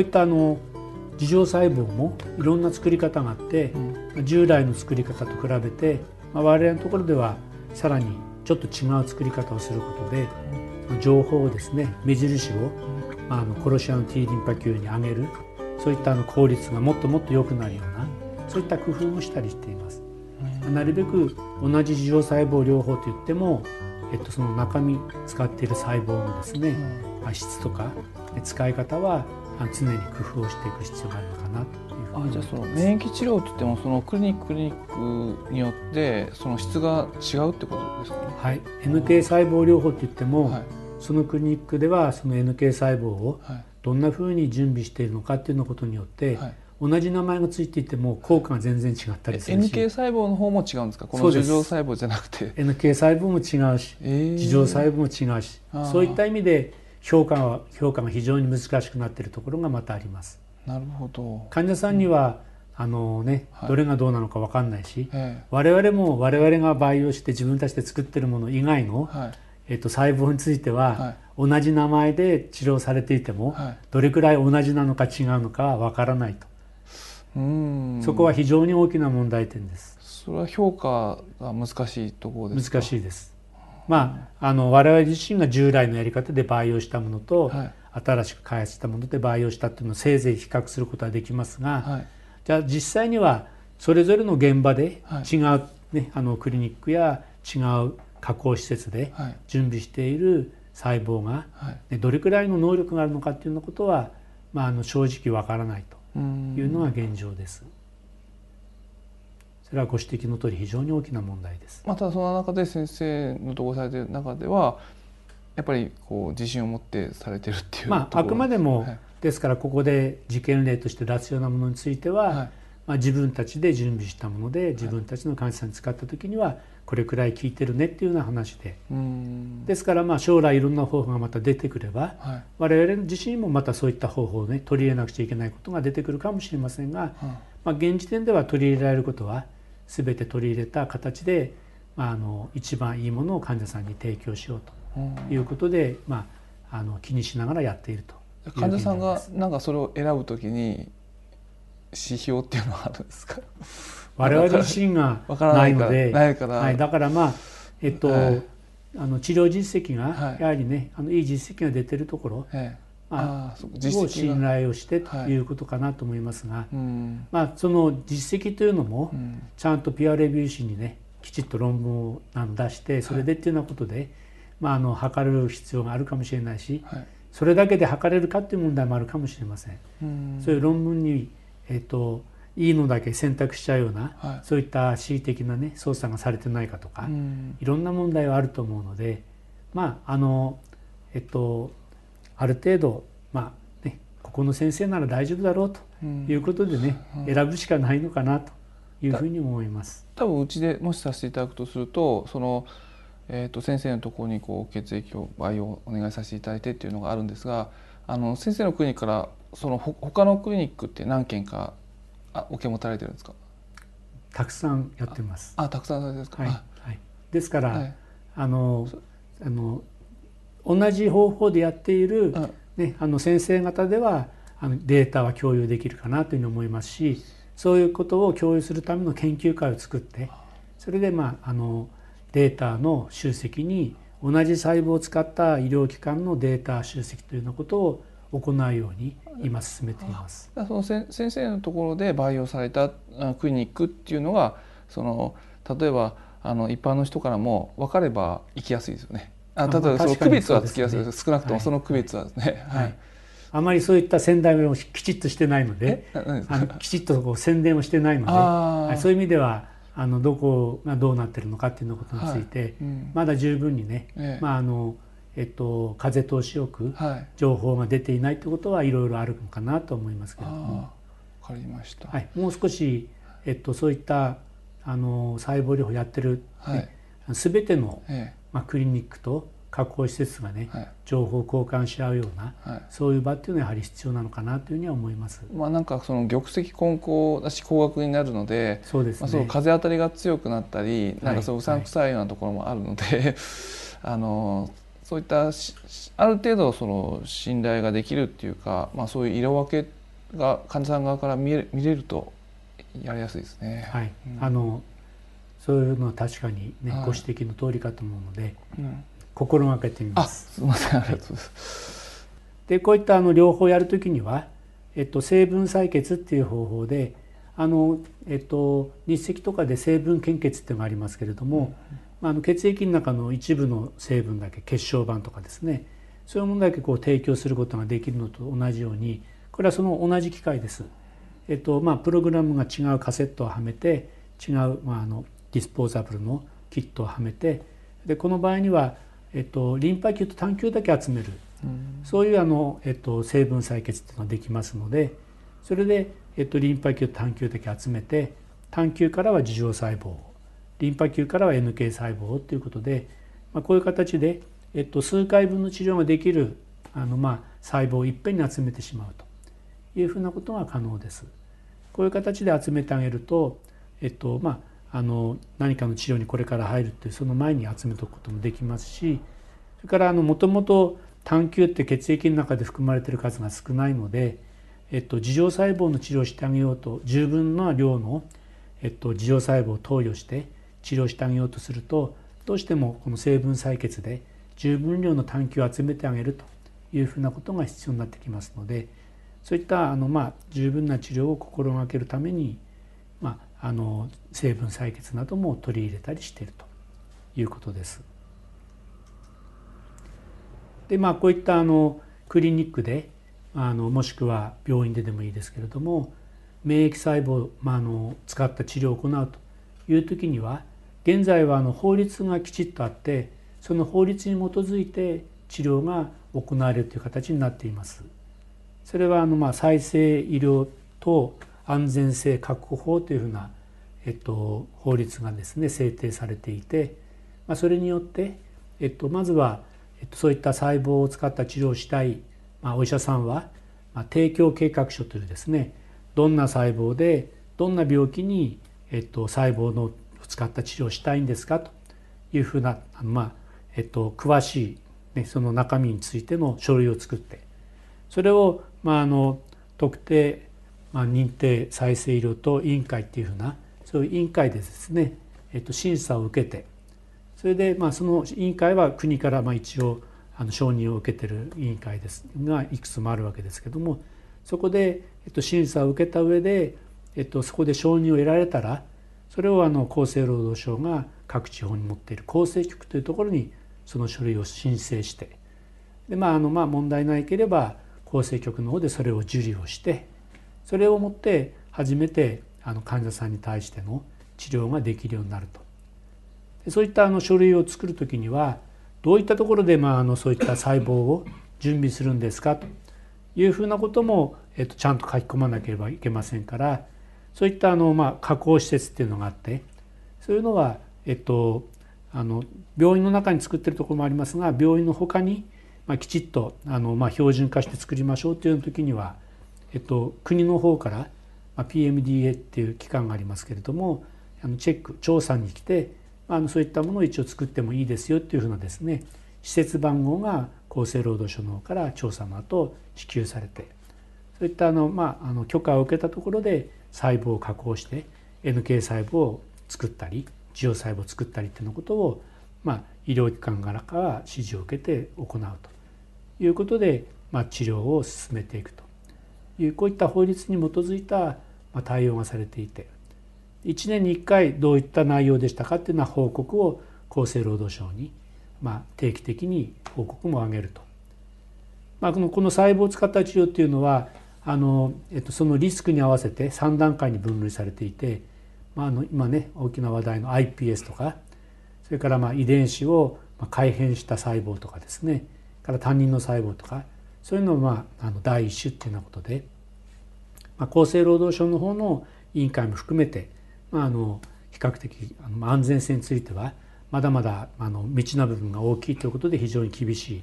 ういったあの自浄細胞もいろんな作り方があって、うん、従来の作り方と比べて、まあ、我々のところではさらにちょっと違う作り方をすることで、情報をですね目印を、まあ、あの殺し屋の T リンパ球に上げるそういったあの効率がもっともっと良くなるようなそういった工夫もしたりしています。なるべく同じ自浄細胞療法といっても、えっと、その中身使っている細胞のですね、うん、質とか使い方は常に工夫をしていく必要があるのかなというふうにあじゃあその免疫治療といってもそのクリニッククリニックによってその質が違うってことですかね？はい、NK 細胞療法といっても、はい、そのクリニックではその NK 細胞をどんなふうに準備しているのかっていうのことによって、はい。同じ名前がついていても効果が全然違ったりするし。NK 細胞の方も違うんですか？この樹状細胞じゃなくて。NK 細胞も違うし、えー、樹状細胞も違うしそういった意味で評価は評価が非常に難しくなっているところがまたあります。なるほど。患者さんには、うん、あのね、どれがどうなのか分かんないし、はい、我々も我々が培養して自分たちで作ってるもの以外の、はい、えっと、細胞については、はい、同じ名前で治療されていても、どれくらい同じなのか違うのかは分からないと。そこは非常に大きな問題点です。それは評価が難しいところです難しいですまああの我々自身が従来のやり方で培養したものと、はい、新しく開発したもので培養したっていうのをせいぜい比較することはできますが、はい、じゃあ実際にはそれぞれの現場で違う、はい、ね、あのクリニックや違う加工施設で準備している細胞が、ね、どれくらいの能力があるのかっていうようなことは、まあ、あの正直わからないと。いうのが現状です。それはご指摘の通り非常に大きな問題です。またその中で先生のとこされている中ではやっぱりこう自信を持ってされてるっていうまああくまでも、はい、ですからここで実験例として出すようなものについては、はい、まあ、自分たちで準備したもので自分たちの患者さんに使った時にはこれくらい効いてるねっていうような話で。ですからまあ将来いろんな方法がまた出てくれば、はい、我々自身もまたそういった方法をね取り入れなくちゃいけないことが出てくるかもしれませんが、まあ、現時点では取り入れられることは全て取り入れた形で、まあ、あの一番いいものを患者さんに提供しようということで、まあ、あの気にしながらやっていると患者さんがなんかそれを選ぶときに指標っていうのはあるんですか？我々自身がないのではい、だからまあえっと、はい、あの治療実績がやはりね、あのいい実績が出てるところ、まあ、を信頼をしてということかなと思いますが、まあ、その実績というのもちゃんとピアレビュー誌にねきちっと論文を出してそれでっていうようなことで、まあ、あの測る必要があるかもしれないし、それだけで測れるかっていう問題もあるかもしれません。そういう論文に、えっといいのだけ選択しちゃうような、はい、そういった恣意的なね操作がされてないかとか、うん、いろんな問題はあると思うのでまああのえっとある程度まあねここの先生なら大丈夫だろうということでね、うん、選ぶしかないのかなというふうに思います。多分うちでもしさせていただくとするとそのえーと、先生のところにこう血液を培養お願いさせていただいてっていうのがあるんですがあの先生のクリニックからその他のクリニックって何件かあ受け持たれてるんですか？たくさんやってます。あたくさんですか、はい、はい、ですから、はい、あのあの同じ方法でやっている、ね、あの先生方ではあのデータは共有できるかなというふうに思いますしそういうことを共有するための研究会を作ってそれで、まあ、あのデータの集積に同じ細胞を使った医療機関のデータ集積というようなことを行うように今進めています。その先生のところで培養されたクリニックっていうのがその例えばあの一般の人からも分かれば行きやすいですよね。あ例えばその区別はつきやすい。です、ね、少なくともその区別はですね。はい、はい。あまりそういった宣伝をきちっとしてないのであのきちっとこう宣伝をしてないので、はい、そういう意味ではあのどこがどうなってるのかっていうことについて、はい。うん、まだ十分にね、ええ、まああのえっと、風通しよく情報が出ていないということはいろいろあるのかなと思いますけれども。かりました、はい、もう少し、えっと、そういったあの細胞療法やってる、はい、全ての、ええ、まあ、クリニックと加工施設がね、はい、情報交換し合うような、はい、そういう場っていうのはやはり必要なのかなというふうには思います。まあなんかその玉石混交だし高額になるので、そうです、ね、まあ、その風当たりが強くなったり、なんかそううさんくさいようなところもあるので、あのそういったある程度その信頼ができるっていうか、まあ、そういう色分けが患者さん側から見れ見れるとやりやすいですね。はい、うん、あのそういうのは確かにね、はい、ご指摘の通りかと思うので、うん、心がけてみます。すみませんありがとうございます。でこういったあの両方やるときには、えっと、成分採血っていう方法であの、えっと、日赤とかで成分献血っていうのがありますけれども、うん、あの血液の中の一部の成分だけ血小板とかですねそういうものだけこう提供することができるのと同じようにこれはその同じ機械です。えっとまあ、プログラムが違うカセットをはめて違う、まあ、あのディスポーザブルのキットをはめてでこの場合には、えっと、リンパ球と単球だけ集める、うん、そういうあの、えっと、成分採血っていうのができますのでそれで、えっと、リンパ球と単球だけ集めて単球からは樹状細胞リンパ球からは NK 細胞ということで、まあ、こういう形で、えっと、数回分の治療ができるあの、まあ、細胞をいっぺんに集めてしまうと。いうふうなことが可能です。こういう形で集めてあげると、えっとまあ、あの何かの治療にこれから入るっていうその前に集めておくこともできますしそれからもともと単球って血液の中で含まれている数が少ないので、えっと、自浄細胞の治療をしてあげようと十分な量の、えっと、自浄細胞を投与して治療してあげようとするとどうしてもこの成分採血で十分量の単球を集めてあげるというふうなことが必要になってきますのでそういったあの、まあ、十分な治療を心がけるために、あ、の成分採血なども取り入れたりしているということです。でまあこういったあのクリニックであのもしくは病院ででもいいですけれども免疫細胞、まあ、あの使った治療を行うという時には現在はあの法律がきちっとあってその法律に基づいて治療が行われるという形になっています。それはあのまあ再生医療と安全性確保法というふうな、えっと、法律がですね制定されていて、まあ、それによって、えっと、まずは、えっと、そういった細胞を使った治療をしたい、まあ、お医者さんは、まあ、提供計画書というですねどんな細胞でどんな病気に、えっと、細胞の使った治療をしたいんですかというふうなあの、まあえっと、詳しい、ね、その中身についての書類を作ってそれをまあ、あの特定、まあ、認定再生医療等委員会っていうふうなそういう委員会でですね、えっと、審査を受けてそれで、まあ、その委員会は国からまあ一応あの承認を受けてる委員会ですがいくつもあるわけですけどもそこで、えっと、審査を受けた上で、えっと、そこで承認を得られたらそれをあの厚生労働省が各地方に持っている厚生局というところにその書類を申請してでまああのまあ問題ないければ厚生局の方でそれを受理をしてそれをもって初めてあの患者さんに対しての治療ができるようになると。そういったあの書類を作る時にはどういったところでまああのそういった細胞を準備するんですかというふうなことも、えっと、ちゃんと書き込まなければいけませんからそういったあの、まあ、加工施設っていうのがあってそういうのは、えっと、あの病院の中に作ってるところもありますが病院のほかにまあ、きちっとあの、まあ、標準化して作りましょうという時には、えっと、国の方から、まあ、PMDA っていう機関がありますけれどもあのチェック調査に来てあのそういったものを一応作ってもいいですよっていうふうなですね施設番号が厚生労働省の方から調査の後支給されてそういったあの、まあ、あの許可を受けたところで細胞を加工して NK 細胞を作ったり受容細胞を作ったりっていうのことを、まあ、医療機関からか指示を受けて行うということで、まあ、治療を進めていくと。いうこういった法律に基づいた対応がされていて1年に1回どういった内容でしたかっていうような報告を厚生労働省に、ま、定期的に報告も上げると。まあ、このこの細胞を使った治療っていうのはあの、えっと、そのリスクに合わせて3段階に分類されていて、まあ、あの今ね大きな話題の iPS とかそれからまあ遺伝子を改変した細胞とかですねから他人の細胞とかそういうのをまああの第一種っていうようなことで、まあ、厚生労働省の方の委員会も含めて、まあ、あの比較的あの安全性についてはまだまだあの未知な部分が大きいということで非常に厳しい、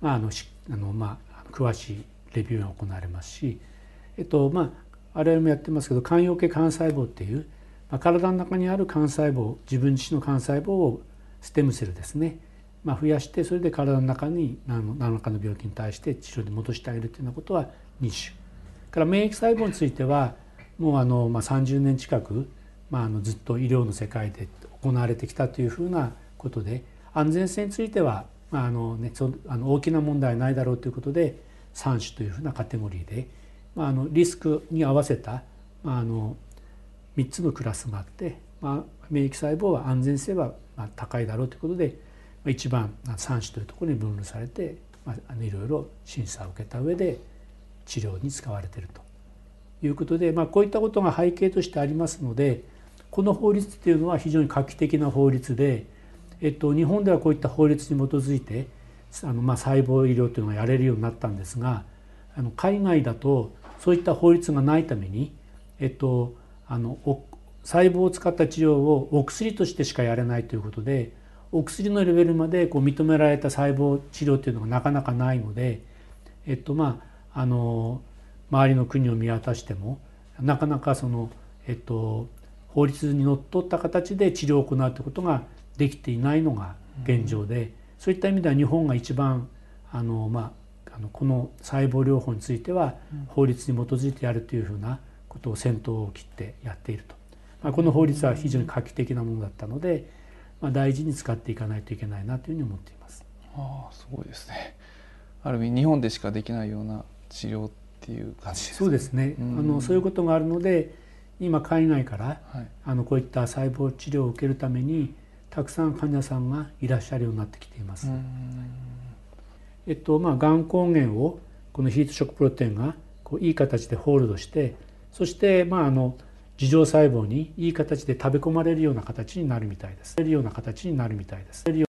まああのあのまあ、詳しいレビューが行われますし、えっとまあ、我々もやってますけど肝陽系幹細胞っていう、まあ、体の中にある幹細胞自分自身の幹細胞をステムセルですねまあ、増やしてそれで体の中に何らかの病気に対して治療で戻してあげるというようなことは2種。から免疫細胞についてはもうあの、まあ、30年近く、まあ、あのずっと医療の世界で行われてきたというふうなことで安全性については、まああのね、そあの大きな問題はないだろうということで3種というふうなカテゴリーで、まあ、あのリスクに合わせた、まあ、あの3つのクラスがあって、まあ、免疫細胞は安全性はま高いだろうということで、一番3種というところに分類されて、まあ、いろいろ審査を受けた上で治療に使われているということで、まあ、こういったことが背景としてありますのでこの法律っていうのは非常に画期的な法律で、えっと、日本ではこういった法律に基づいてあの、まあ、細胞医療というのがやれるようになったんですがあの海外だとそういった法律がないために、えっと、あの細胞を使った治療をお薬としてしかやれないということでお薬のレベルまでこう認められた細胞治療というのがなかなかないので、えっとまあ、あの周りの国を見渡してもなかなかその、えっと、法律にのっとった形で治療を行うということができていないのが現状で、うん、そういった意味では日本が一番あの、まあ、あのこの細胞療法については法律に基づいてやるというふうなことを先頭を切ってやっていると、まあ、この法律は非常に画期的なものだったので、まあ、大事に使っていかないといけないなというふうに思っています。ああすごいですねある意味日本でしかできないような治療っていう感じですね。そうですね、うん、あのそういうことがあるので今海外から、はい、あのこういった細胞治療を受けるためにたくさん患者さんがいらっしゃるようになってきています。えっとまあ、がん抗原をこのヒートショックプロテインがこういい形でホールドしてそしてまああの樹状細胞にいい形で食べ込まれるような形になるみたいです。るような形になるみたいです。